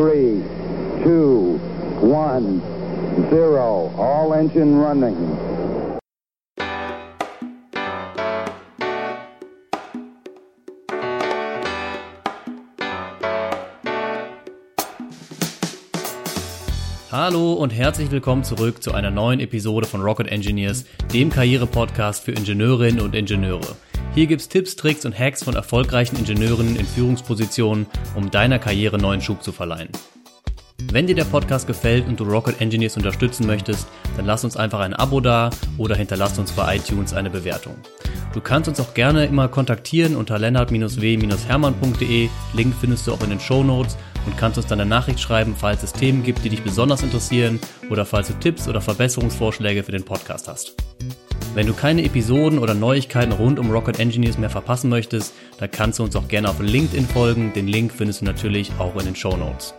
three, two, one, zero. All engine running. Hallo und herzlich willkommen zurück zu einer neuen Episode von Rocket Engineers, dem Karriere-Podcast für Ingenieurinnen und Ingenieure. Hier gibt's Tipps, Tricks und Hacks von erfolgreichen Ingenieuren in Führungspositionen, um deiner Karriere neuen Schub zu verleihen. Wenn dir der Podcast gefällt und du Rocket Engineers unterstützen möchtest, dann lass uns einfach ein Abo da oder hinterlass uns bei iTunes eine Bewertung. Du kannst uns auch gerne immer kontaktieren unter lennart-w-hermann.de. Link findest du auch in den Show Notes und kannst uns dann eine Nachricht schreiben, falls es Themen gibt, die dich besonders interessieren oder falls du Tipps oder Verbesserungsvorschläge für den Podcast hast. Wenn du keine Episoden oder Neuigkeiten rund um Rocket Engineers mehr verpassen möchtest, dann kannst du uns auch gerne auf LinkedIn folgen. Den Link findest du natürlich auch in den Show Notes.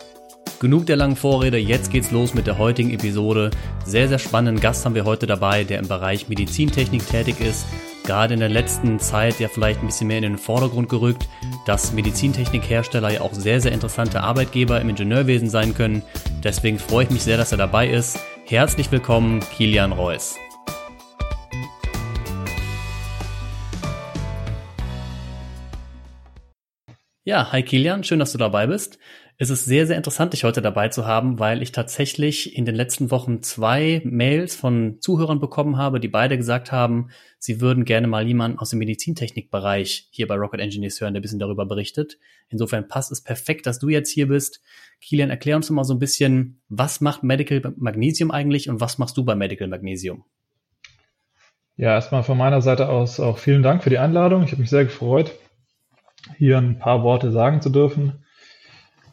Genug der langen Vorrede, jetzt geht's los mit der heutigen Episode. Sehr, sehr spannenden Gast haben wir heute dabei, der im Bereich Medizintechnik tätig ist. Gerade in der letzten Zeit ja vielleicht ein bisschen mehr in den Vordergrund gerückt, dass Medizintechnikhersteller ja auch sehr, sehr interessante Arbeitgeber im Ingenieurwesen sein können. Deswegen freue ich mich sehr, dass er dabei ist. Herzlich willkommen, Kilian Reuss. Ja, hi Kilian, schön, dass du dabei bist. Es ist sehr, sehr interessant, dich heute dabei zu haben, weil ich tatsächlich in den letzten Wochen zwei Mails von Zuhörern bekommen habe, die beide gesagt haben, sie würden gerne mal jemanden aus dem Medizintechnikbereich hier bei Rocket Engineers hören, der ein bisschen darüber berichtet. Insofern passt es perfekt, dass du jetzt hier bist. Kilian, erklär uns mal so ein bisschen, was macht Medical Magnesium eigentlich und was machst du bei Medical Magnesium? Ja, erstmal von meiner Seite aus auch vielen Dank für die Einladung. Ich habe mich sehr gefreut, hier ein paar Worte sagen zu dürfen.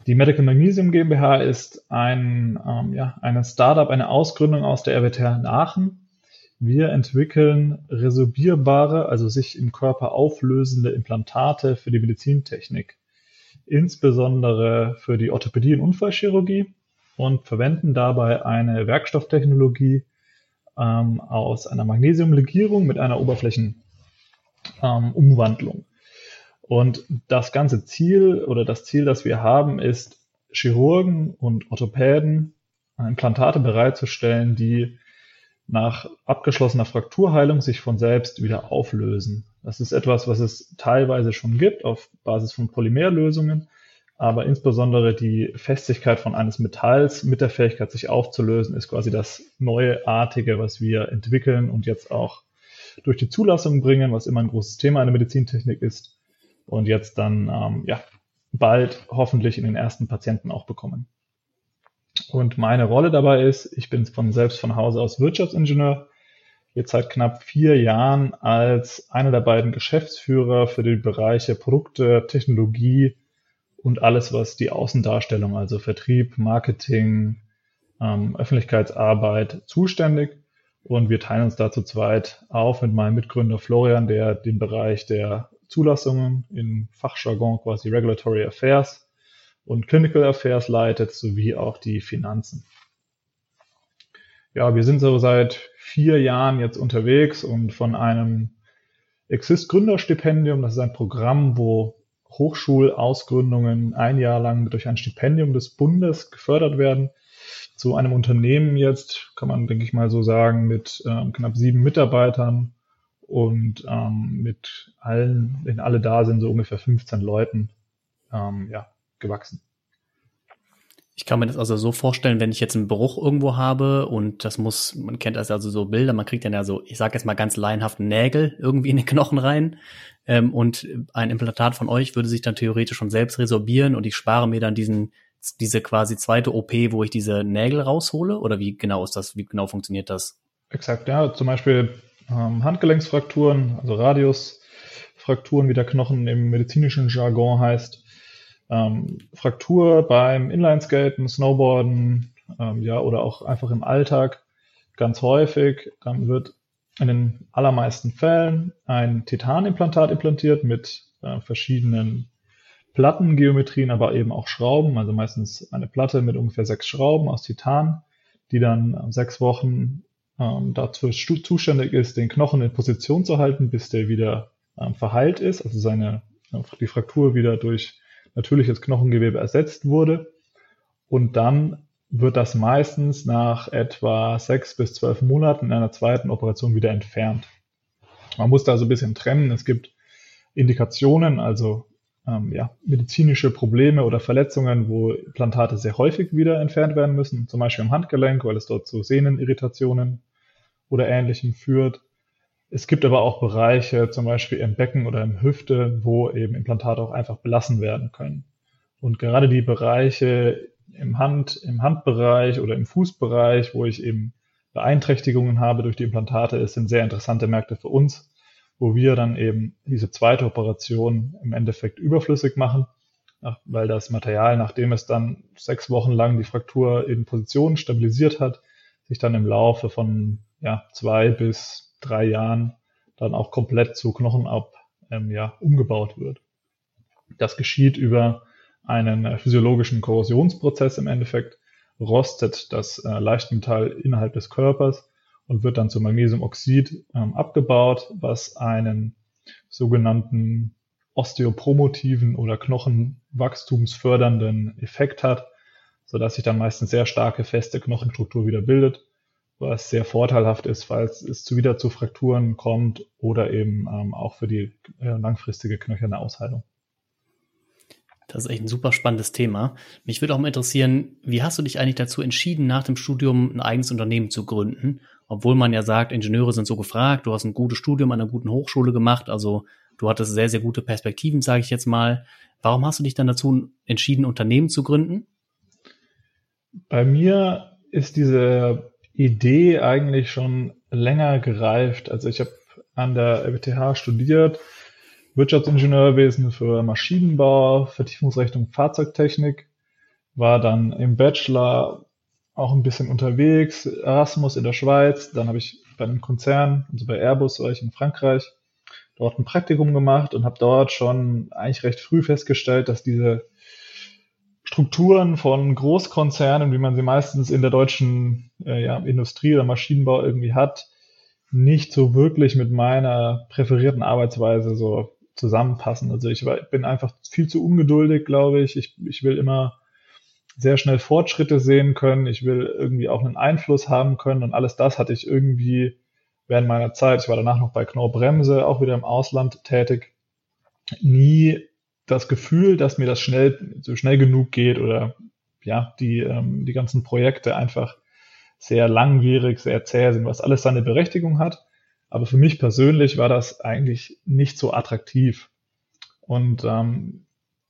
Die Medical Magnesium GmbH ist ein, ähm, ja, eine Startup, eine Ausgründung aus der RWTH in Aachen. Wir entwickeln resorbierbare, also sich im Körper auflösende Implantate für die Medizintechnik, insbesondere für die Orthopädie und Unfallchirurgie und verwenden dabei eine Werkstofftechnologie ähm, aus einer Magnesiumlegierung mit einer Oberflächenumwandlung. Ähm, und das ganze Ziel oder das Ziel, das wir haben, ist, Chirurgen und Orthopäden Implantate bereitzustellen, die nach abgeschlossener Frakturheilung sich von selbst wieder auflösen. Das ist etwas, was es teilweise schon gibt auf Basis von Polymerlösungen, aber insbesondere die Festigkeit von eines Metalls mit der Fähigkeit, sich aufzulösen, ist quasi das Neuartige, was wir entwickeln und jetzt auch durch die Zulassung bringen, was immer ein großes Thema in der Medizintechnik ist und jetzt dann ähm, ja, bald hoffentlich in den ersten Patienten auch bekommen. Und meine Rolle dabei ist, ich bin von selbst von Hause aus Wirtschaftsingenieur, jetzt seit knapp vier Jahren als einer der beiden Geschäftsführer für die Bereiche Produkte, Technologie und alles, was die Außendarstellung, also Vertrieb, Marketing, ähm, Öffentlichkeitsarbeit zuständig. Und wir teilen uns da zu zweit auf mit meinem Mitgründer Florian, der den Bereich der Zulassungen in Fachjargon quasi Regulatory Affairs und Clinical Affairs leitet, sowie auch die Finanzen. Ja, wir sind so seit vier Jahren jetzt unterwegs und von einem Exist Gründerstipendium, das ist ein Programm, wo Hochschulausgründungen ein Jahr lang durch ein Stipendium des Bundes gefördert werden, zu einem Unternehmen jetzt, kann man denke ich mal so sagen, mit äh, knapp sieben Mitarbeitern und ähm, mit allen, wenn alle da sind, so ungefähr 15 Leuten ähm, ja, gewachsen. Ich kann mir das also so vorstellen, wenn ich jetzt einen Bruch irgendwo habe und das muss, man kennt das also so Bilder, man kriegt dann ja so, ich sage jetzt mal ganz laienhaft Nägel irgendwie in den Knochen rein ähm, und ein Implantat von euch würde sich dann theoretisch schon selbst resorbieren und ich spare mir dann diesen diese quasi zweite OP, wo ich diese Nägel raushole oder wie genau ist das, wie genau funktioniert das? Exakt, ja, zum Beispiel ähm, Handgelenksfrakturen, also Radiusfrakturen, wie der Knochen im medizinischen Jargon heißt. Ähm, Fraktur beim Inlineskaten, Snowboarden, ähm, ja, oder auch einfach im Alltag ganz häufig. Dann wird in den allermeisten Fällen ein Titanimplantat implantiert mit äh, verschiedenen Plattengeometrien, aber eben auch Schrauben, also meistens eine Platte mit ungefähr sechs Schrauben aus Titan, die dann sechs Wochen ähm, dazu zuständig ist, den Knochen in Position zu halten, bis der wieder ähm, verheilt ist, also seine, die Fraktur wieder durch natürliches Knochengewebe ersetzt wurde. Und dann wird das meistens nach etwa sechs bis zwölf Monaten in einer zweiten Operation wieder entfernt. Man muss da so ein bisschen trennen. Es gibt Indikationen, also ähm, ja, medizinische Probleme oder Verletzungen, wo Implantate sehr häufig wieder entfernt werden müssen, zum Beispiel im Handgelenk, weil es dort zu Sehnenirritationen oder Ähnlichem führt. Es gibt aber auch Bereiche, zum Beispiel im Becken oder im Hüfte, wo eben Implantate auch einfach belassen werden können. Und gerade die Bereiche im Hand, im Handbereich oder im Fußbereich, wo ich eben Beeinträchtigungen habe durch die Implantate, es sind sehr interessante Märkte für uns, wo wir dann eben diese zweite Operation im Endeffekt überflüssig machen, weil das Material, nachdem es dann sechs Wochen lang die Fraktur in Position stabilisiert hat, sich dann im Laufe von ja, zwei bis drei Jahren dann auch komplett zu Knochenab ähm, ja, umgebaut wird. Das geschieht über einen äh, physiologischen Korrosionsprozess im Endeffekt, rostet das äh, Leichtmetall innerhalb des Körpers und wird dann zu Magnesiumoxid ähm, abgebaut, was einen sogenannten osteopromotiven oder knochenwachstumsfördernden Effekt hat, sodass sich dann meistens sehr starke feste Knochenstruktur wieder bildet was sehr vorteilhaft ist, falls es zu wieder zu Frakturen kommt oder eben ähm, auch für die äh, langfristige knöcherne Ausheilung. Das ist echt ein super spannendes Thema. Mich würde auch mal interessieren, wie hast du dich eigentlich dazu entschieden, nach dem Studium ein eigenes Unternehmen zu gründen? Obwohl man ja sagt, Ingenieure sind so gefragt, du hast ein gutes Studium an einer guten Hochschule gemacht, also du hattest sehr, sehr gute Perspektiven, sage ich jetzt mal. Warum hast du dich dann dazu entschieden, Unternehmen zu gründen? Bei mir ist diese Idee eigentlich schon länger gereift. Also ich habe an der RWTH studiert, Wirtschaftsingenieurwesen für Maschinenbau, Vertiefungsrechnung Fahrzeugtechnik, war dann im Bachelor auch ein bisschen unterwegs, Erasmus in der Schweiz, dann habe ich bei einem Konzern, also bei Airbus war ich in Frankreich, dort ein Praktikum gemacht und habe dort schon eigentlich recht früh festgestellt, dass diese Strukturen von Großkonzernen, wie man sie meistens in der deutschen äh, ja, Industrie oder Maschinenbau irgendwie hat, nicht so wirklich mit meiner präferierten Arbeitsweise so zusammenpassen. Also ich bin einfach viel zu ungeduldig, glaube ich. Ich, ich will immer sehr schnell Fortschritte sehen können. Ich will irgendwie auch einen Einfluss haben können und alles das hatte ich irgendwie während meiner Zeit, ich war danach noch bei Knorr Bremse, auch wieder im Ausland tätig, nie das Gefühl, dass mir das schnell, so schnell genug geht oder ja, die, ähm, die ganzen Projekte einfach sehr langwierig, sehr zäh sind, was alles seine Berechtigung hat. Aber für mich persönlich war das eigentlich nicht so attraktiv. Und ähm,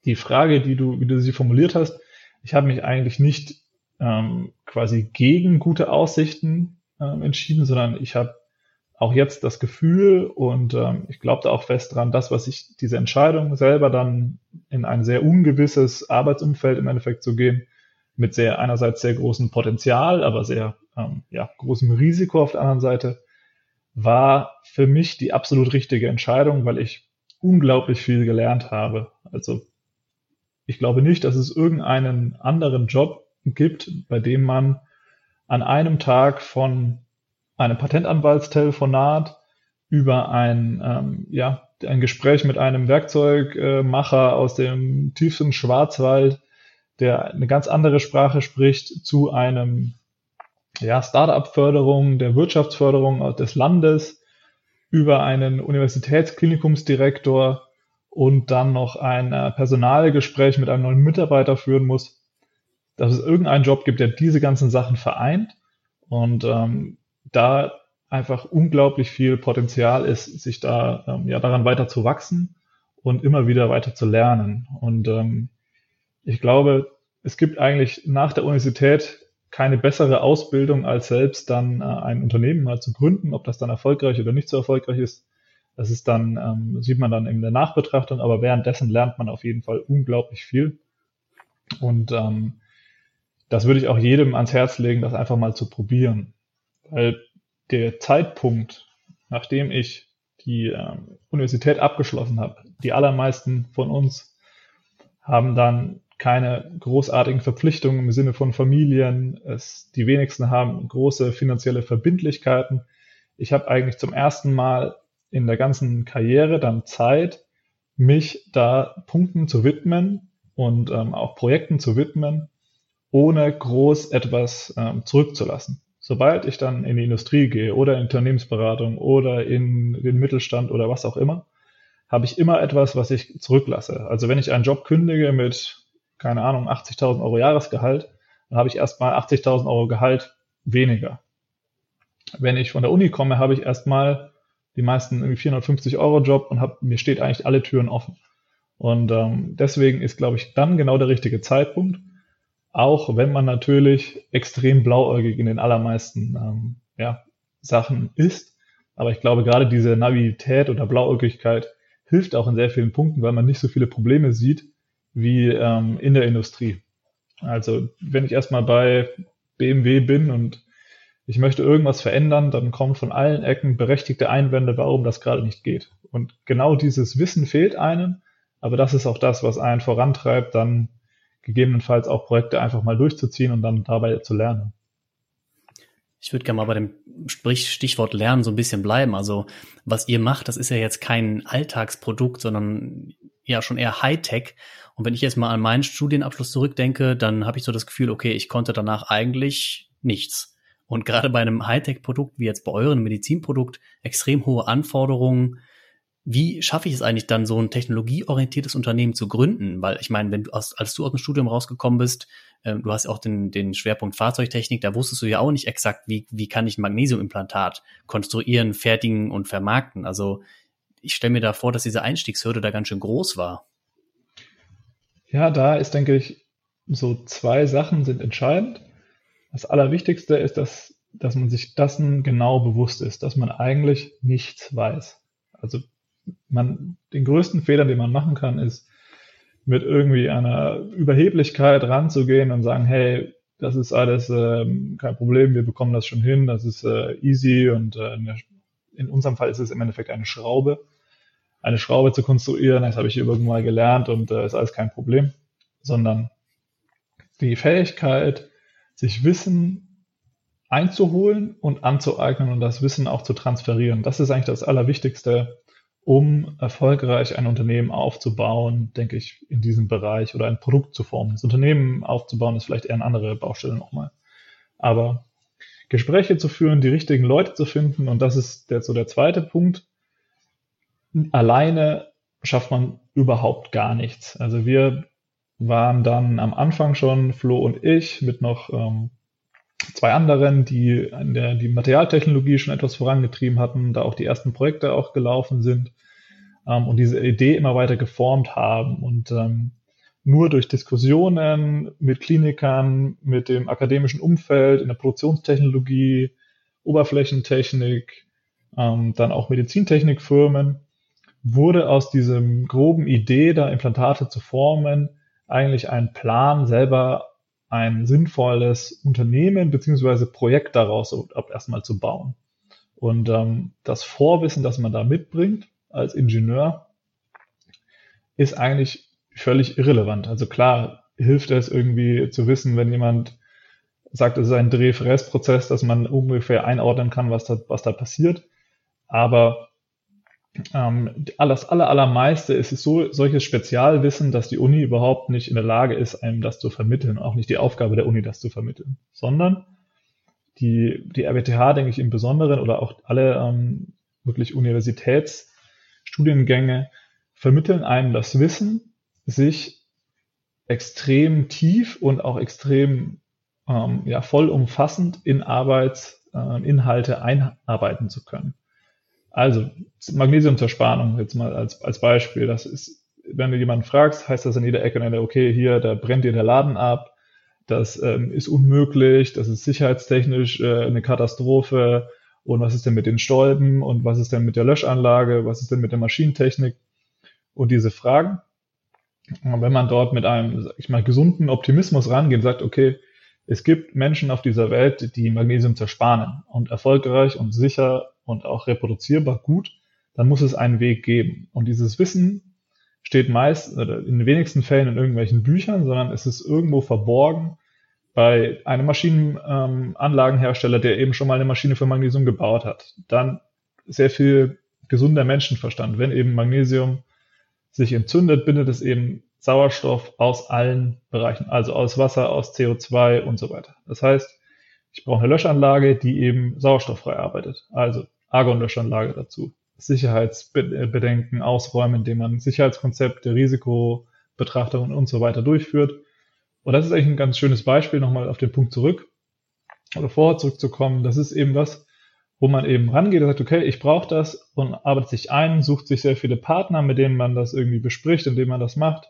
die Frage, die du, wie du sie formuliert hast, ich habe mich eigentlich nicht ähm, quasi gegen gute Aussichten ähm, entschieden, sondern ich habe auch jetzt das Gefühl und ähm, ich glaube da auch fest dran, das, was ich diese Entscheidung selber dann in ein sehr ungewisses Arbeitsumfeld im Endeffekt zu gehen, mit sehr einerseits sehr großem Potenzial, aber sehr ähm, ja, großem Risiko auf der anderen Seite, war für mich die absolut richtige Entscheidung, weil ich unglaublich viel gelernt habe. Also ich glaube nicht, dass es irgendeinen anderen Job gibt, bei dem man an einem Tag von einem Patentanwaltstelefonat über ein, ähm, ja, ein Gespräch mit einem Werkzeugmacher aus dem tiefsten Schwarzwald, der eine ganz andere Sprache spricht, zu einem ja, Startup-Förderung, der Wirtschaftsförderung des Landes, über einen Universitätsklinikumsdirektor und dann noch ein äh, Personalgespräch mit einem neuen Mitarbeiter führen muss, dass es irgendeinen Job gibt, der diese ganzen Sachen vereint. Und ähm, da einfach unglaublich viel Potenzial ist, sich da ähm, ja daran weiter zu wachsen und immer wieder weiter zu lernen. Und ähm, ich glaube, es gibt eigentlich nach der Universität keine bessere Ausbildung, als selbst dann äh, ein Unternehmen mal zu gründen, ob das dann erfolgreich oder nicht so erfolgreich ist. Das ist dann, ähm, sieht man dann in der Nachbetrachtung, aber währenddessen lernt man auf jeden Fall unglaublich viel. Und ähm, das würde ich auch jedem ans Herz legen, das einfach mal zu probieren. Weil der Zeitpunkt, nachdem ich die äh, Universität abgeschlossen habe, die allermeisten von uns haben dann keine großartigen Verpflichtungen im Sinne von Familien. Es, die wenigsten haben große finanzielle Verbindlichkeiten. Ich habe eigentlich zum ersten Mal in der ganzen Karriere dann Zeit, mich da Punkten zu widmen und ähm, auch Projekten zu widmen, ohne groß etwas ähm, zurückzulassen. Sobald ich dann in die Industrie gehe oder in Unternehmensberatung oder in den Mittelstand oder was auch immer, habe ich immer etwas, was ich zurücklasse. Also wenn ich einen Job kündige mit, keine Ahnung, 80.000 Euro Jahresgehalt, dann habe ich erstmal 80.000 Euro Gehalt weniger. Wenn ich von der Uni komme, habe ich erstmal die meisten irgendwie 450 Euro Job und hab, mir steht eigentlich alle Türen offen. Und ähm, deswegen ist, glaube ich, dann genau der richtige Zeitpunkt, auch wenn man natürlich extrem blauäugig in den allermeisten ähm, ja, Sachen ist. Aber ich glaube, gerade diese Naivität oder Blauäugigkeit hilft auch in sehr vielen Punkten, weil man nicht so viele Probleme sieht wie ähm, in der Industrie. Also wenn ich erstmal bei BMW bin und ich möchte irgendwas verändern, dann kommen von allen Ecken berechtigte Einwände, warum das gerade nicht geht. Und genau dieses Wissen fehlt einem, aber das ist auch das, was einen vorantreibt, dann gegebenenfalls auch Projekte einfach mal durchzuziehen und dann dabei zu lernen. Ich würde gerne mal bei dem Stichwort Lernen so ein bisschen bleiben. Also was ihr macht, das ist ja jetzt kein Alltagsprodukt, sondern ja schon eher Hightech. Und wenn ich jetzt mal an meinen Studienabschluss zurückdenke, dann habe ich so das Gefühl, okay, ich konnte danach eigentlich nichts. Und gerade bei einem Hightech-Produkt wie jetzt bei eurem Medizinprodukt extrem hohe Anforderungen. Wie schaffe ich es eigentlich dann, so ein technologieorientiertes Unternehmen zu gründen? Weil ich meine, wenn du aus, als du aus dem Studium rausgekommen bist, äh, du hast auch den, den Schwerpunkt Fahrzeugtechnik, da wusstest du ja auch nicht exakt, wie, wie kann ich ein Magnesiumimplantat konstruieren, fertigen und vermarkten. Also ich stelle mir da vor, dass diese Einstiegshürde da ganz schön groß war. Ja, da ist, denke ich, so zwei Sachen sind entscheidend. Das Allerwichtigste ist, dass, dass man sich dessen genau bewusst ist, dass man eigentlich nichts weiß. Also man, den größten Fehler, den man machen kann, ist, mit irgendwie einer Überheblichkeit ranzugehen und sagen, hey, das ist alles ähm, kein Problem, wir bekommen das schon hin, das ist äh, easy und äh, in unserem Fall ist es im Endeffekt eine Schraube. Eine Schraube zu konstruieren, das habe ich irgendwann mal gelernt und äh, ist alles kein Problem, sondern die Fähigkeit, sich Wissen einzuholen und anzueignen und das Wissen auch zu transferieren. Das ist eigentlich das Allerwichtigste, um erfolgreich ein Unternehmen aufzubauen, denke ich, in diesem Bereich oder ein Produkt zu formen. Das Unternehmen aufzubauen ist vielleicht eher eine andere Baustelle nochmal. Aber Gespräche zu führen, die richtigen Leute zu finden, und das ist der, so der zweite Punkt. Alleine schafft man überhaupt gar nichts. Also wir waren dann am Anfang schon, Flo und ich, mit noch ähm, zwei anderen, die an der die Materialtechnologie schon etwas vorangetrieben hatten, da auch die ersten Projekte auch gelaufen sind ähm, und diese Idee immer weiter geformt haben. Und ähm, nur durch Diskussionen mit Klinikern, mit dem akademischen Umfeld, in der Produktionstechnologie, Oberflächentechnik, ähm, dann auch Medizintechnikfirmen, wurde aus diesem groben Idee, da Implantate zu formen, eigentlich ein Plan, selber ein sinnvolles Unternehmen beziehungsweise Projekt daraus ab erstmal zu bauen. Und ähm, das Vorwissen, das man da mitbringt als Ingenieur, ist eigentlich völlig irrelevant. Also klar hilft es irgendwie zu wissen, wenn jemand sagt, es ist ein Dreh-Fräs-Prozess, dass man ungefähr einordnen kann, was da, was da passiert. Aber ähm, das aller, allermeiste ist es so, solches Spezialwissen, dass die Uni überhaupt nicht in der Lage ist, einem das zu vermitteln, auch nicht die Aufgabe der Uni, das zu vermitteln, sondern die, die RWTH, denke ich, im Besonderen oder auch alle ähm, wirklich Universitätsstudiengänge vermitteln einem das Wissen, sich extrem tief und auch extrem ähm, ja, vollumfassend in Arbeitsinhalte äh, einarbeiten zu können. Also Magnesiumzerspannung jetzt mal als, als Beispiel. Das ist, wenn du jemanden fragst, heißt das an jeder Ecke, okay, hier, da brennt dir der Laden ab, das ähm, ist unmöglich, das ist sicherheitstechnisch äh, eine Katastrophe. Und was ist denn mit den Stolpen und was ist denn mit der Löschanlage, was ist denn mit der Maschinentechnik? Und diese Fragen. Und wenn man dort mit einem, sag ich mal, gesunden Optimismus rangeht sagt, okay, es gibt Menschen auf dieser Welt, die Magnesium zersparen und erfolgreich und sicher und auch reproduzierbar gut, dann muss es einen Weg geben. Und dieses Wissen steht meist oder in den wenigsten Fällen in irgendwelchen Büchern, sondern es ist irgendwo verborgen bei einem Maschinenanlagenhersteller, ähm, der eben schon mal eine Maschine für Magnesium gebaut hat. Dann sehr viel gesunder Menschenverstand. Wenn eben Magnesium sich entzündet, bindet es eben Sauerstoff aus allen Bereichen, also aus Wasser, aus CO2 und so weiter. Das heißt, ich brauche eine Löschanlage, die eben sauerstofffrei arbeitet. Also Argon-Löschanlage dazu. Sicherheitsbedenken ausräumen, indem man Sicherheitskonzepte, Risikobetrachtungen und so weiter durchführt. Und das ist eigentlich ein ganz schönes Beispiel, nochmal auf den Punkt zurück, oder vorher zurückzukommen. Das ist eben was, wo man eben rangeht und sagt, okay, ich brauche das und arbeitet sich ein, sucht sich sehr viele Partner, mit denen man das irgendwie bespricht, indem man das macht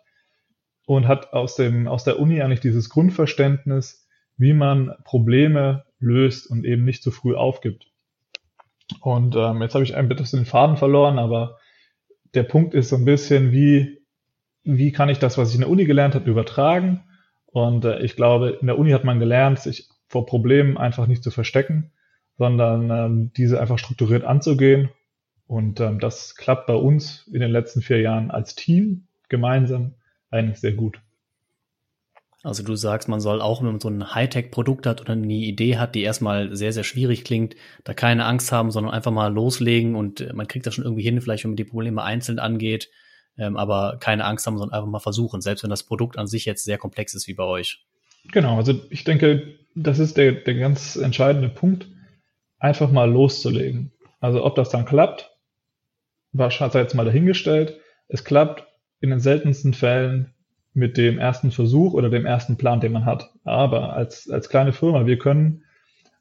und hat aus, dem, aus der Uni eigentlich dieses Grundverständnis, wie man Probleme löst und eben nicht zu früh aufgibt. Und ähm, jetzt habe ich ein bisschen den Faden verloren, aber der Punkt ist so ein bisschen, wie, wie kann ich das, was ich in der Uni gelernt habe, übertragen? Und äh, ich glaube, in der Uni hat man gelernt, sich vor Problemen einfach nicht zu verstecken, sondern ähm, diese einfach strukturiert anzugehen. Und ähm, das klappt bei uns in den letzten vier Jahren als Team gemeinsam eigentlich sehr gut. Also du sagst, man soll auch, wenn man so ein Hightech-Produkt hat oder eine Idee hat, die erstmal sehr, sehr schwierig klingt, da keine Angst haben, sondern einfach mal loslegen und äh, man kriegt das schon irgendwie hin, vielleicht wenn man die Probleme einzeln angeht, ähm, aber keine Angst haben, sondern einfach mal versuchen, selbst wenn das Produkt an sich jetzt sehr komplex ist wie bei euch. Genau, also ich denke, das ist der, der ganz entscheidende Punkt, einfach mal loszulegen. Also ob das dann klappt, war jetzt mal dahingestellt. Es klappt in den seltensten Fällen mit dem ersten Versuch oder dem ersten Plan, den man hat. Aber als, als kleine Firma, wir können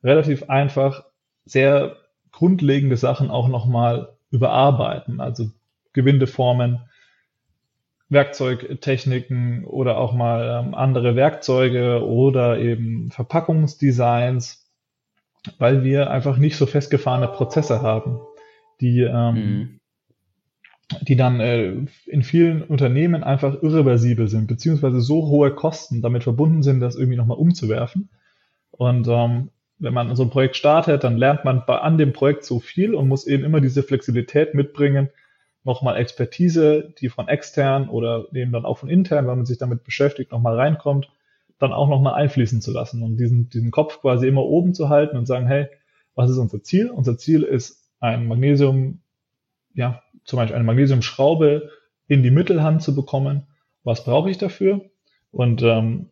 relativ einfach sehr grundlegende Sachen auch nochmal überarbeiten. Also Gewindeformen, Werkzeugtechniken oder auch mal ähm, andere Werkzeuge oder eben Verpackungsdesigns, weil wir einfach nicht so festgefahrene Prozesse haben, die ähm, mhm die dann äh, in vielen Unternehmen einfach irreversibel sind, beziehungsweise so hohe Kosten damit verbunden sind, das irgendwie nochmal umzuwerfen. Und ähm, wenn man so ein Projekt startet, dann lernt man bei, an dem Projekt so viel und muss eben immer diese Flexibilität mitbringen, nochmal Expertise, die von extern oder eben dann auch von intern, wenn man sich damit beschäftigt, nochmal reinkommt, dann auch nochmal einfließen zu lassen und diesen, diesen Kopf quasi immer oben zu halten und sagen, hey, was ist unser Ziel? Unser Ziel ist ein Magnesium, ja, zum Beispiel eine Magnesiumschraube in die Mittelhand zu bekommen. Was brauche ich dafür? Und ähm,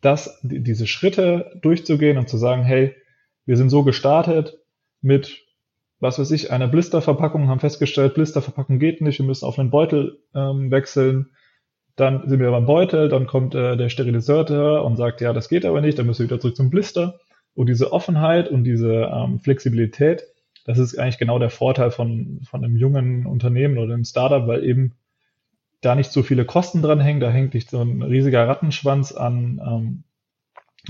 das, die, diese Schritte durchzugehen und zu sagen, hey, wir sind so gestartet mit, was weiß ich, einer Blisterverpackung, haben festgestellt, Blisterverpackung geht nicht, wir müssen auf einen Beutel ähm, wechseln. Dann sind wir beim Beutel, dann kommt äh, der Steriliseur und sagt, ja, das geht aber nicht, dann müssen wir wieder zurück zum Blister. Und diese Offenheit und diese ähm, Flexibilität, das ist eigentlich genau der Vorteil von, von einem jungen Unternehmen oder einem Startup, weil eben da nicht so viele Kosten dran hängen, da hängt nicht so ein riesiger Rattenschwanz an, ähm,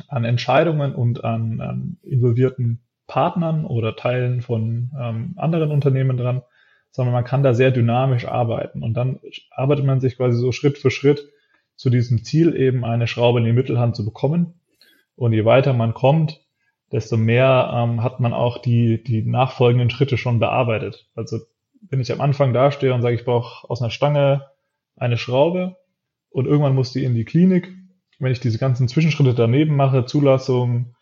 an Entscheidungen und an ähm, involvierten Partnern oder Teilen von ähm, anderen Unternehmen dran, sondern man kann da sehr dynamisch arbeiten und dann arbeitet man sich quasi so Schritt für Schritt zu diesem Ziel eben eine Schraube in die Mittelhand zu bekommen. Und je weiter man kommt, desto mehr ähm, hat man auch die, die nachfolgenden Schritte schon bearbeitet. Also wenn ich am Anfang dastehe und sage, ich brauche aus einer Stange eine Schraube und irgendwann muss die in die Klinik, wenn ich diese ganzen Zwischenschritte daneben mache, Zulassung,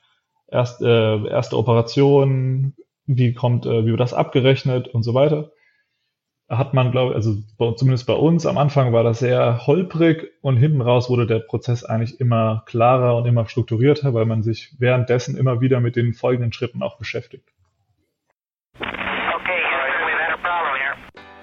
erst, äh, erste Operation, wie kommt, äh, wie wird das abgerechnet und so weiter, hat man, glaube ich, also zumindest bei uns am Anfang war das sehr holprig und hinten raus wurde der Prozess eigentlich immer klarer und immer strukturierter, weil man sich währenddessen immer wieder mit den folgenden Schritten auch beschäftigt.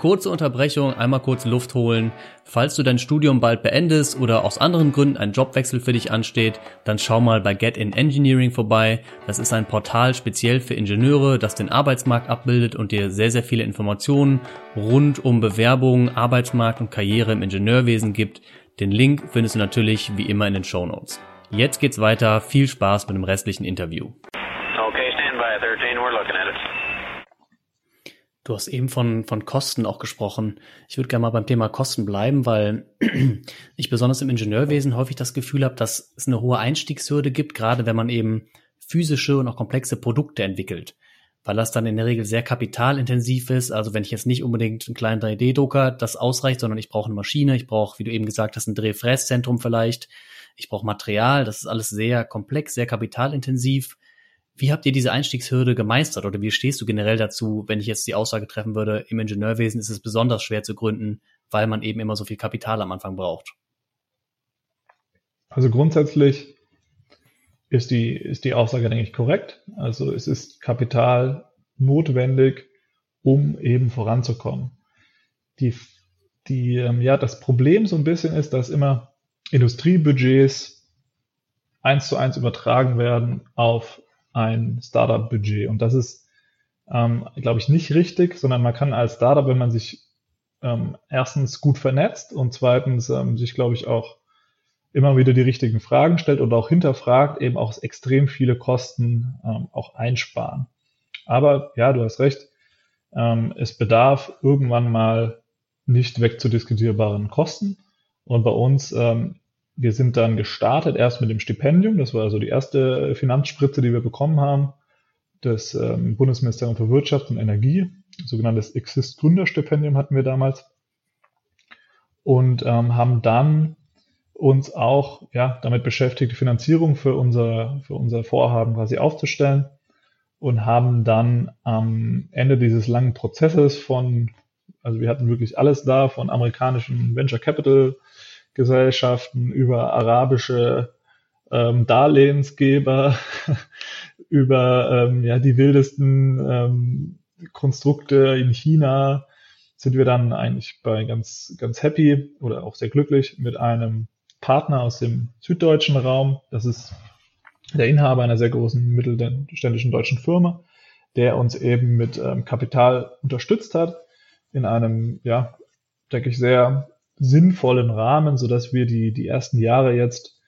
Kurze Unterbrechung, einmal kurz Luft holen. Falls du dein Studium bald beendest oder aus anderen Gründen ein Jobwechsel für dich ansteht, dann schau mal bei Get in Engineering vorbei. Das ist ein Portal speziell für Ingenieure, das den Arbeitsmarkt abbildet und dir sehr, sehr viele Informationen rund um Bewerbungen, Arbeitsmarkt und Karriere im Ingenieurwesen gibt. Den Link findest du natürlich wie immer in den Show Notes. Jetzt geht's weiter. Viel Spaß mit dem restlichen Interview. Du hast eben von, von Kosten auch gesprochen. Ich würde gerne mal beim Thema Kosten bleiben, weil ich besonders im Ingenieurwesen häufig das Gefühl habe, dass es eine hohe Einstiegshürde gibt, gerade wenn man eben physische und auch komplexe Produkte entwickelt. Weil das dann in der Regel sehr kapitalintensiv ist. Also wenn ich jetzt nicht unbedingt einen kleinen 3D-Drucker, das ausreicht, sondern ich brauche eine Maschine, ich brauche, wie du eben gesagt hast, ein Drehfräszentrum vielleicht, ich brauche Material, das ist alles sehr komplex, sehr kapitalintensiv wie habt ihr diese Einstiegshürde gemeistert oder wie stehst du generell dazu, wenn ich jetzt die Aussage treffen würde, im Ingenieurwesen ist es besonders schwer zu gründen, weil man eben immer so viel Kapital am Anfang braucht? Also grundsätzlich ist die, ist die Aussage, denke ich, korrekt. Also es ist Kapital notwendig, um eben voranzukommen. Die, die, ähm, ja, das Problem so ein bisschen ist, dass immer Industriebudgets eins zu eins übertragen werden auf ein Startup-Budget. Und das ist, ähm, glaube ich, nicht richtig, sondern man kann als Startup, wenn man sich ähm, erstens gut vernetzt und zweitens ähm, sich, glaube ich, auch immer wieder die richtigen Fragen stellt und auch hinterfragt, eben auch extrem viele Kosten ähm, auch einsparen. Aber ja, du hast recht, ähm, es bedarf irgendwann mal nicht wegzudiskutierbaren Kosten. Und bei uns, ähm, wir sind dann gestartet erst mit dem Stipendium, das war also die erste Finanzspritze, die wir bekommen haben, das ähm, Bundesministerium für Wirtschaft und Energie, sogenanntes Exist Gründerstipendium hatten wir damals. Und ähm, haben dann uns auch ja, damit beschäftigt, die Finanzierung für unser, für unser Vorhaben quasi aufzustellen und haben dann am Ende dieses langen Prozesses von, also wir hatten wirklich alles da, von amerikanischen Venture Capital Gesellschaften über arabische ähm, Darlehensgeber, über ähm, ja, die wildesten ähm, Konstrukte in China, sind wir dann eigentlich bei ganz, ganz happy oder auch sehr glücklich mit einem Partner aus dem süddeutschen Raum. Das ist der Inhaber einer sehr großen mittelständischen deutschen Firma, der uns eben mit ähm, Kapital unterstützt hat in einem, ja, denke ich, sehr sinnvollen Rahmen, so dass wir die, die ersten Jahre jetzt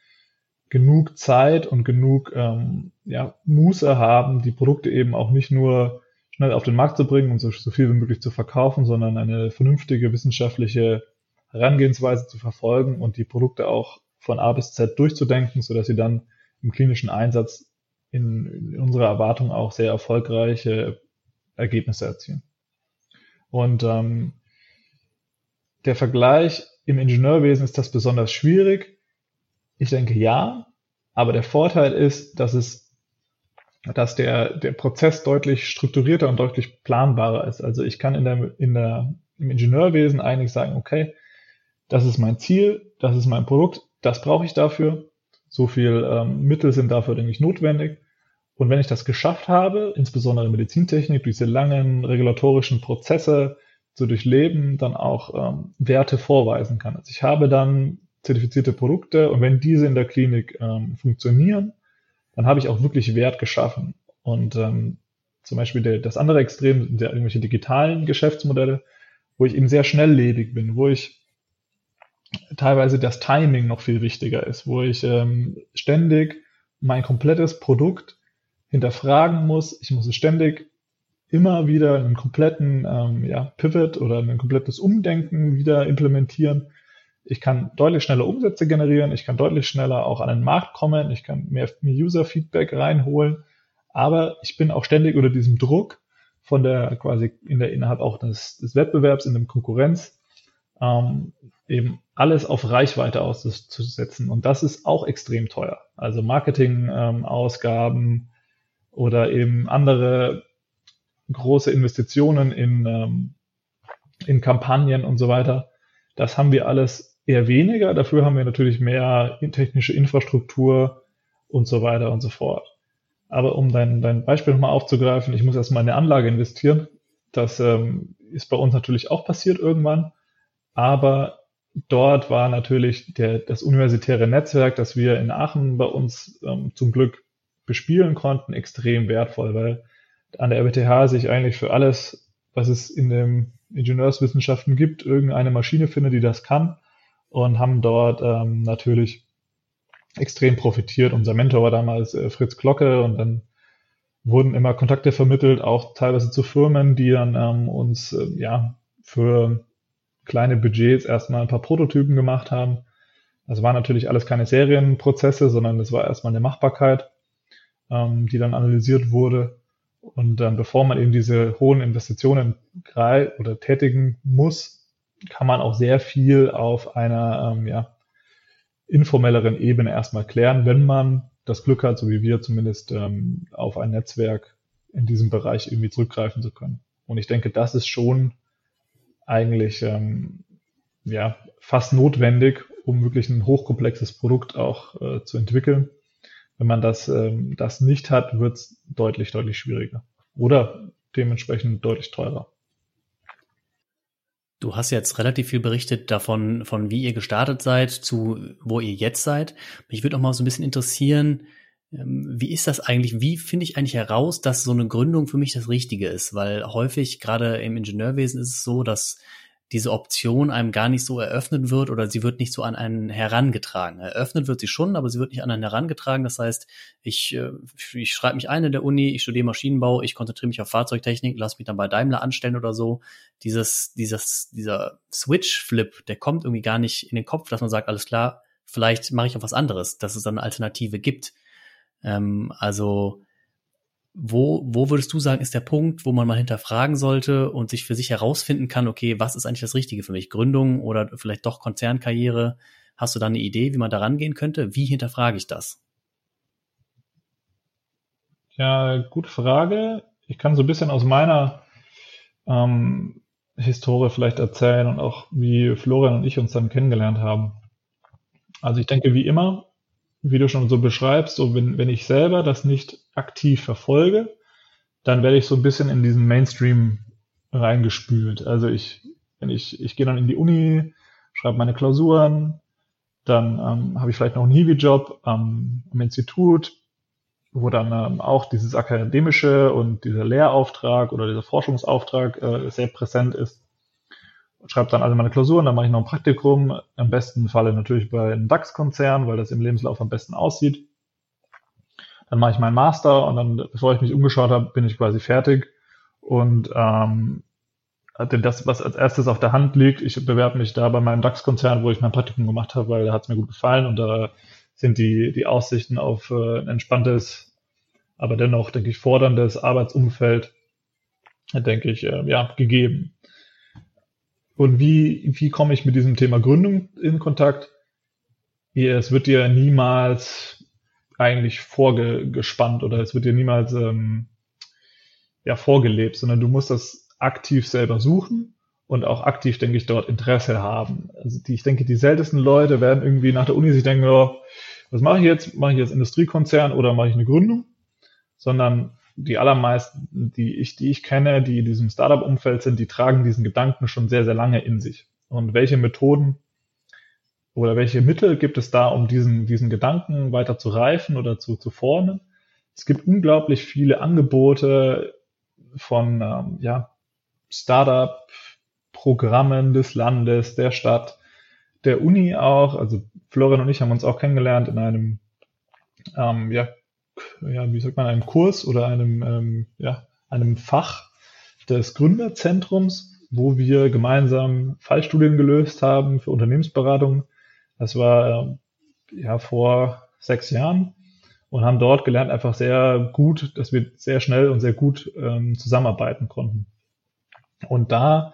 genug Zeit und genug ähm, ja, Muße haben, die Produkte eben auch nicht nur schnell auf den Markt zu bringen und so, so viel wie möglich zu verkaufen, sondern eine vernünftige wissenschaftliche Herangehensweise zu verfolgen und die Produkte auch von A bis Z durchzudenken, so dass sie dann im klinischen Einsatz in, in unserer Erwartung auch sehr erfolgreiche Ergebnisse erzielen. Und ähm, der Vergleich im Ingenieurwesen ist das besonders schwierig. Ich denke ja, aber der Vorteil ist, dass es dass der, der Prozess deutlich strukturierter und deutlich planbarer ist. Also ich kann in der, in der, im Ingenieurwesen eigentlich sagen, okay, das ist mein Ziel, das ist mein Produkt, das brauche ich dafür. So viel ähm, Mittel sind dafür, denke ich, notwendig. Und wenn ich das geschafft habe, insbesondere Medizintechnik, diese langen regulatorischen Prozesse zu durchleben, dann auch ähm, Werte vorweisen kann. Also ich habe dann zertifizierte Produkte und wenn diese in der Klinik ähm, funktionieren, dann habe ich auch wirklich Wert geschaffen. Und ähm, zum Beispiel der, das andere Extrem, der irgendwelche digitalen Geschäftsmodelle, wo ich eben sehr schnelllebig bin, wo ich teilweise das Timing noch viel wichtiger ist, wo ich ähm, ständig mein komplettes Produkt hinterfragen muss. Ich muss es ständig immer wieder einen kompletten ähm, ja, Pivot oder ein komplettes Umdenken wieder implementieren. Ich kann deutlich schneller Umsätze generieren, ich kann deutlich schneller auch an den Markt kommen, ich kann mehr, mehr User-Feedback reinholen, aber ich bin auch ständig unter diesem Druck von der quasi in der innerhalb auch des, des Wettbewerbs, in dem Konkurrenz, ähm, eben alles auf Reichweite auszusetzen. Und das ist auch extrem teuer. Also Marketing-Ausgaben ähm, oder eben andere große Investitionen in, ähm, in Kampagnen und so weiter. Das haben wir alles eher weniger. Dafür haben wir natürlich mehr technische Infrastruktur und so weiter und so fort. Aber um dein, dein Beispiel nochmal aufzugreifen, ich muss erstmal in eine Anlage investieren. Das ähm, ist bei uns natürlich auch passiert irgendwann. Aber dort war natürlich der, das universitäre Netzwerk, das wir in Aachen bei uns ähm, zum Glück bespielen konnten, extrem wertvoll, weil an der RWTH sich eigentlich für alles, was es in den Ingenieurswissenschaften gibt, irgendeine Maschine findet, die das kann und haben dort ähm, natürlich extrem profitiert. Unser Mentor war damals äh, Fritz Glocke und dann wurden immer Kontakte vermittelt, auch teilweise zu Firmen, die dann ähm, uns äh, ja für kleine Budgets erstmal ein paar Prototypen gemacht haben. Das war natürlich alles keine Serienprozesse, sondern es war erstmal eine Machbarkeit, ähm, die dann analysiert wurde. Und dann, bevor man eben diese hohen Investitionen oder tätigen muss, kann man auch sehr viel auf einer ähm, ja, informelleren Ebene erstmal klären, wenn man das Glück hat, so wie wir zumindest, ähm, auf ein Netzwerk in diesem Bereich irgendwie zurückgreifen zu können. Und ich denke, das ist schon eigentlich ähm, ja, fast notwendig, um wirklich ein hochkomplexes Produkt auch äh, zu entwickeln. Wenn man das, ähm, das nicht hat, wird es deutlich, deutlich schwieriger. Oder dementsprechend deutlich teurer. Du hast jetzt relativ viel berichtet davon, von wie ihr gestartet seid zu wo ihr jetzt seid. Mich würde auch mal so ein bisschen interessieren, ähm, wie ist das eigentlich? Wie finde ich eigentlich heraus, dass so eine Gründung für mich das Richtige ist? Weil häufig, gerade im Ingenieurwesen, ist es so, dass diese Option einem gar nicht so eröffnet wird oder sie wird nicht so an einen herangetragen. Eröffnet wird sie schon, aber sie wird nicht an einen herangetragen. Das heißt, ich, äh, ich schreibe mich ein in der Uni, ich studiere Maschinenbau, ich konzentriere mich auf Fahrzeugtechnik, lass mich dann bei Daimler anstellen oder so. Dieses, dieses, dieser Switch-Flip, der kommt irgendwie gar nicht in den Kopf, dass man sagt, alles klar, vielleicht mache ich auch was anderes, dass es dann eine Alternative gibt. Ähm, also wo, wo würdest du sagen, ist der Punkt, wo man mal hinterfragen sollte und sich für sich herausfinden kann, okay, was ist eigentlich das Richtige für mich? Gründung oder vielleicht doch Konzernkarriere? Hast du da eine Idee, wie man da rangehen könnte? Wie hinterfrage ich das? Ja, gute Frage. Ich kann so ein bisschen aus meiner ähm, Historie vielleicht erzählen und auch wie Florian und ich uns dann kennengelernt haben. Also ich denke, wie immer, wie du schon so beschreibst, so wenn, wenn ich selber das nicht aktiv verfolge, dann werde ich so ein bisschen in diesen Mainstream reingespült. Also ich, wenn ich, ich gehe dann in die Uni, schreibe meine Klausuren, dann ähm, habe ich vielleicht noch einen Hiwi-Job ähm, am Institut, wo dann ähm, auch dieses akademische und dieser Lehrauftrag oder dieser Forschungsauftrag äh, sehr präsent ist schreibe dann alle meine Klausuren, dann mache ich noch ein Praktikum, im besten Falle natürlich bei einem DAX-Konzern, weil das im Lebenslauf am besten aussieht. Dann mache ich meinen Master und dann, bevor ich mich umgeschaut habe, bin ich quasi fertig. Und ähm, das, was als erstes auf der Hand liegt, ich bewerbe mich da bei meinem DAX-Konzern, wo ich mein Praktikum gemacht habe, weil da hat es mir gut gefallen und da sind die, die Aussichten auf äh, ein entspanntes, aber dennoch, denke ich, forderndes Arbeitsumfeld, denke ich, äh, ja, gegeben. Und wie, wie komme ich mit diesem Thema Gründung in Kontakt? Es wird dir niemals eigentlich vorgespannt oder es wird dir niemals ähm, ja, vorgelebt, sondern du musst das aktiv selber suchen und auch aktiv, denke ich, dort Interesse haben. Also die, ich denke, die seltensten Leute werden irgendwie nach der Uni sich denken, oh, was mache ich jetzt? Mache ich jetzt Industriekonzern oder mache ich eine Gründung? Sondern die allermeisten, die ich, die ich kenne, die in diesem Startup-Umfeld sind, die tragen diesen Gedanken schon sehr, sehr lange in sich. Und welche Methoden oder welche Mittel gibt es da, um diesen, diesen Gedanken weiter zu reifen oder zu, zu formen? Es gibt unglaublich viele Angebote von ähm, ja, Startup-Programmen des Landes, der Stadt, der Uni auch. Also Florian und ich haben uns auch kennengelernt in einem ähm, ja, ja, wie sagt man, einem Kurs oder einem, ähm, ja, einem Fach des Gründerzentrums, wo wir gemeinsam Fallstudien gelöst haben für Unternehmensberatung. Das war äh, ja vor sechs Jahren und haben dort gelernt, einfach sehr gut, dass wir sehr schnell und sehr gut ähm, zusammenarbeiten konnten. Und da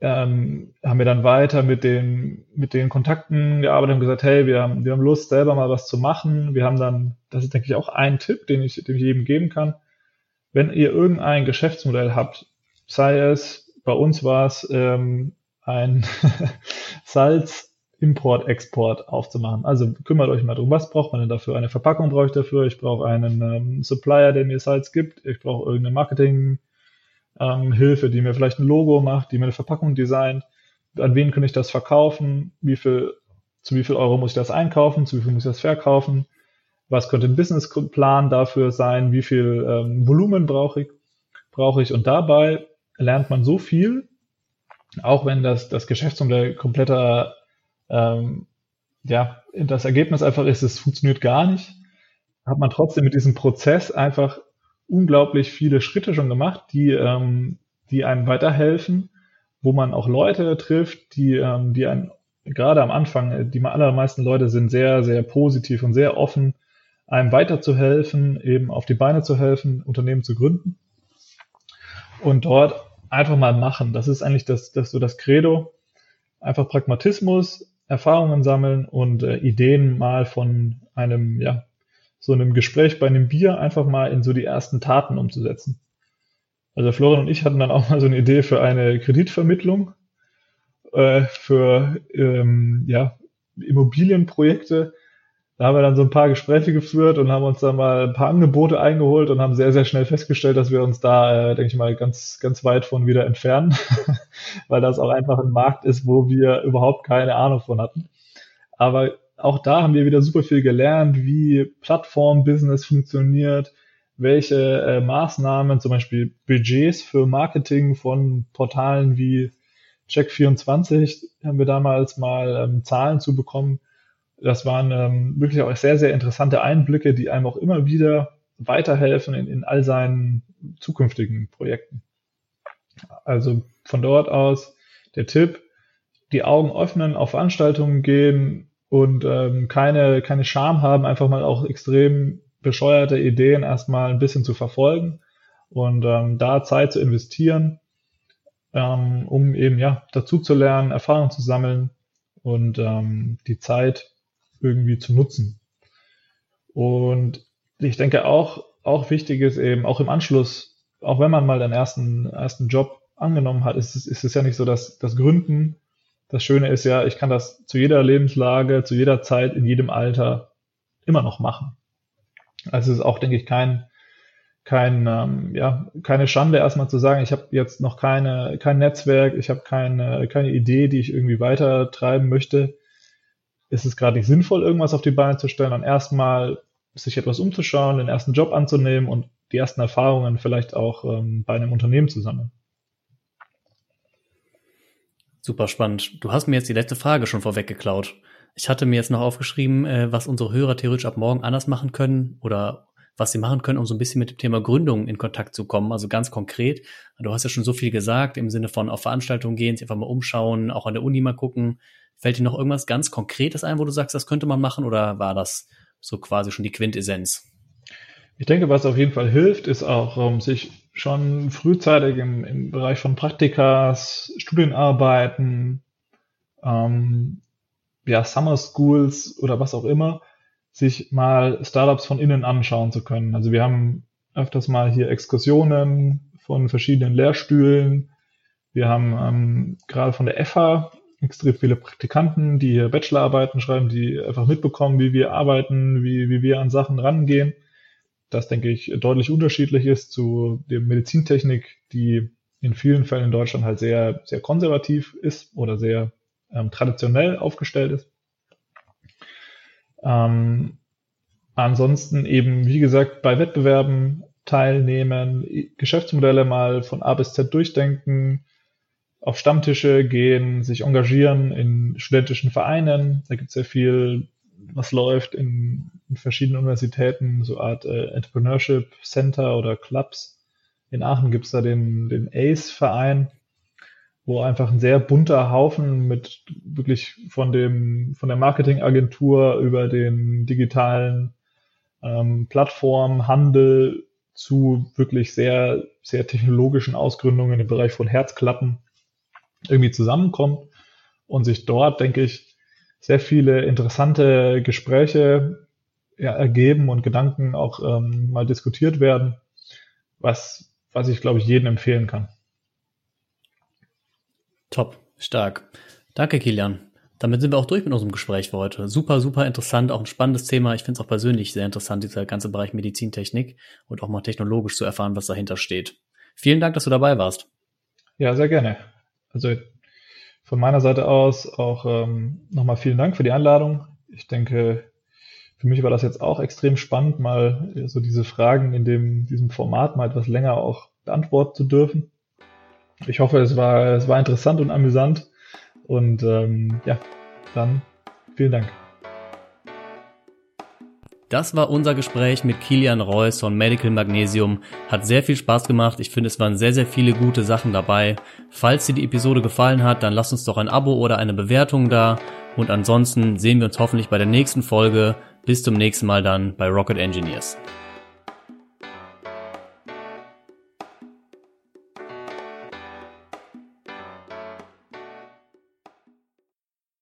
ähm, haben wir dann weiter mit den, mit den Kontakten gearbeitet und gesagt, hey, wir haben, wir haben Lust, selber mal was zu machen. Wir haben dann, das ist, denke ich, auch ein Tipp, den ich, den ich jedem geben kann. Wenn ihr irgendein Geschäftsmodell habt, sei es, bei uns war es ähm, ein Salz, Import, Export aufzumachen. Also kümmert euch mal drum, was braucht man denn dafür? Eine Verpackung brauche ich dafür, ich brauche einen ähm, Supplier, der mir Salz gibt, ich brauche irgendeine Marketing, ähm, Hilfe, die mir vielleicht ein Logo macht, die mir eine Verpackung designt. An wen kann ich das verkaufen? Wie viel, zu wie viel Euro muss ich das einkaufen? Zu wie viel muss ich das verkaufen? Was könnte ein Businessplan dafür sein? Wie viel ähm, Volumen brauche ich? Brauche ich? Und dabei lernt man so viel, auch wenn das, das Geschäftsmodell kompletter, ähm, ja, das Ergebnis einfach ist, es funktioniert gar nicht, hat man trotzdem mit diesem Prozess einfach unglaublich viele Schritte schon gemacht, die, ähm, die einem weiterhelfen, wo man auch Leute trifft, die, ähm, die einen gerade am Anfang, äh, die allermeisten Leute sind sehr, sehr positiv und sehr offen, einem weiterzuhelfen, eben auf die Beine zu helfen, Unternehmen zu gründen. Und dort einfach mal machen. Das ist eigentlich das, das so das Credo. Einfach Pragmatismus, Erfahrungen sammeln und äh, Ideen mal von einem ja, so einem Gespräch bei einem Bier einfach mal in so die ersten Taten umzusetzen. Also Florian und ich hatten dann auch mal so eine Idee für eine Kreditvermittlung, äh, für ähm, ja, Immobilienprojekte. Da haben wir dann so ein paar Gespräche geführt und haben uns dann mal ein paar Angebote eingeholt und haben sehr, sehr schnell festgestellt, dass wir uns da, äh, denke ich mal, ganz, ganz weit von wieder entfernen, weil das auch einfach ein Markt ist, wo wir überhaupt keine Ahnung von hatten. Aber auch da haben wir wieder super viel gelernt, wie Plattform-Business funktioniert, welche äh, Maßnahmen, zum Beispiel Budgets für Marketing von Portalen wie Check24 haben wir damals mal ähm, Zahlen zu bekommen. Das waren ähm, wirklich auch sehr, sehr interessante Einblicke, die einem auch immer wieder weiterhelfen in, in all seinen zukünftigen Projekten. Also von dort aus der Tipp, die Augen öffnen, auf Veranstaltungen gehen und ähm, keine, keine Scham haben, einfach mal auch extrem bescheuerte Ideen erstmal ein bisschen zu verfolgen und ähm, da Zeit zu investieren ähm, um eben ja dazu zu lernen, Erfahrung zu sammeln und ähm, die Zeit irgendwie zu nutzen. Und ich denke auch, auch wichtig ist eben, auch im Anschluss, auch wenn man mal den ersten, ersten Job angenommen hat, ist es, ist es ja nicht so, dass das Gründen, das Schöne ist ja, ich kann das zu jeder Lebenslage, zu jeder Zeit, in jedem Alter immer noch machen. Also es ist auch, denke ich, kein, kein, ähm, ja, keine Schande erstmal zu sagen, ich habe jetzt noch keine, kein Netzwerk, ich habe keine, keine Idee, die ich irgendwie weiter treiben möchte. Ist es gerade nicht sinnvoll, irgendwas auf die Beine zu stellen und erstmal sich etwas umzuschauen, den ersten Job anzunehmen und die ersten Erfahrungen vielleicht auch ähm, bei einem Unternehmen zu sammeln. Super spannend. Du hast mir jetzt die letzte Frage schon vorweggeklaut. Ich hatte mir jetzt noch aufgeschrieben, äh, was unsere Hörer theoretisch ab morgen anders machen können oder was sie machen können, um so ein bisschen mit dem Thema Gründung in Kontakt zu kommen. Also ganz konkret. Du hast ja schon so viel gesagt im Sinne von auf Veranstaltungen gehen, sich einfach mal umschauen, auch an der Uni mal gucken. Fällt dir noch irgendwas ganz Konkretes ein, wo du sagst, das könnte man machen oder war das so quasi schon die Quintessenz? Ich denke, was auf jeden Fall hilft, ist auch, um, sich schon frühzeitig im, im Bereich von Praktikas, Studienarbeiten, ähm, ja, Summer Schools oder was auch immer, sich mal Startups von innen anschauen zu können. Also wir haben öfters mal hier Exkursionen von verschiedenen Lehrstühlen. Wir haben ähm, gerade von der FH extrem viele Praktikanten, die hier Bachelorarbeiten schreiben, die einfach mitbekommen, wie wir arbeiten, wie, wie wir an Sachen rangehen. Das, denke ich, deutlich unterschiedlich ist zu der Medizintechnik, die in vielen Fällen in Deutschland halt sehr, sehr konservativ ist oder sehr ähm, traditionell aufgestellt ist. Ähm, ansonsten eben, wie gesagt, bei Wettbewerben teilnehmen, Geschäftsmodelle mal von A bis Z durchdenken, auf Stammtische gehen, sich engagieren in studentischen Vereinen. Da gibt es sehr viel, was läuft in, in verschiedenen Universitäten, so Art äh, Entrepreneurship Center oder Clubs. In Aachen gibt es da den, den ACE-Verein, wo einfach ein sehr bunter Haufen mit wirklich von dem von der Marketingagentur über den digitalen ähm, Plattformen, zu wirklich sehr sehr technologischen Ausgründungen im Bereich von Herzklappen irgendwie zusammenkommt und sich dort, denke ich, sehr viele interessante Gespräche ja, ergeben und Gedanken auch ähm, mal diskutiert werden, was was ich glaube ich jedem empfehlen kann. Top, stark. Danke, Kilian. Damit sind wir auch durch mit unserem Gespräch für heute. Super, super interessant, auch ein spannendes Thema. Ich finde es auch persönlich sehr interessant, dieser ganze Bereich Medizintechnik und auch mal technologisch zu erfahren, was dahinter steht. Vielen Dank, dass du dabei warst. Ja, sehr gerne. Also von meiner Seite aus auch ähm, nochmal vielen Dank für die Einladung. Ich denke, für mich war das jetzt auch extrem spannend, mal so diese Fragen in dem, diesem Format mal etwas länger auch beantworten zu dürfen. Ich hoffe, es war, es war interessant und amüsant. Und ähm, ja, dann vielen Dank. Das war unser Gespräch mit Kilian Reuss von Medical Magnesium. Hat sehr viel Spaß gemacht. Ich finde, es waren sehr, sehr viele gute Sachen dabei. Falls dir die Episode gefallen hat, dann lass uns doch ein Abo oder eine Bewertung da. Und ansonsten sehen wir uns hoffentlich bei der nächsten Folge. Bis zum nächsten Mal dann bei Rocket Engineers.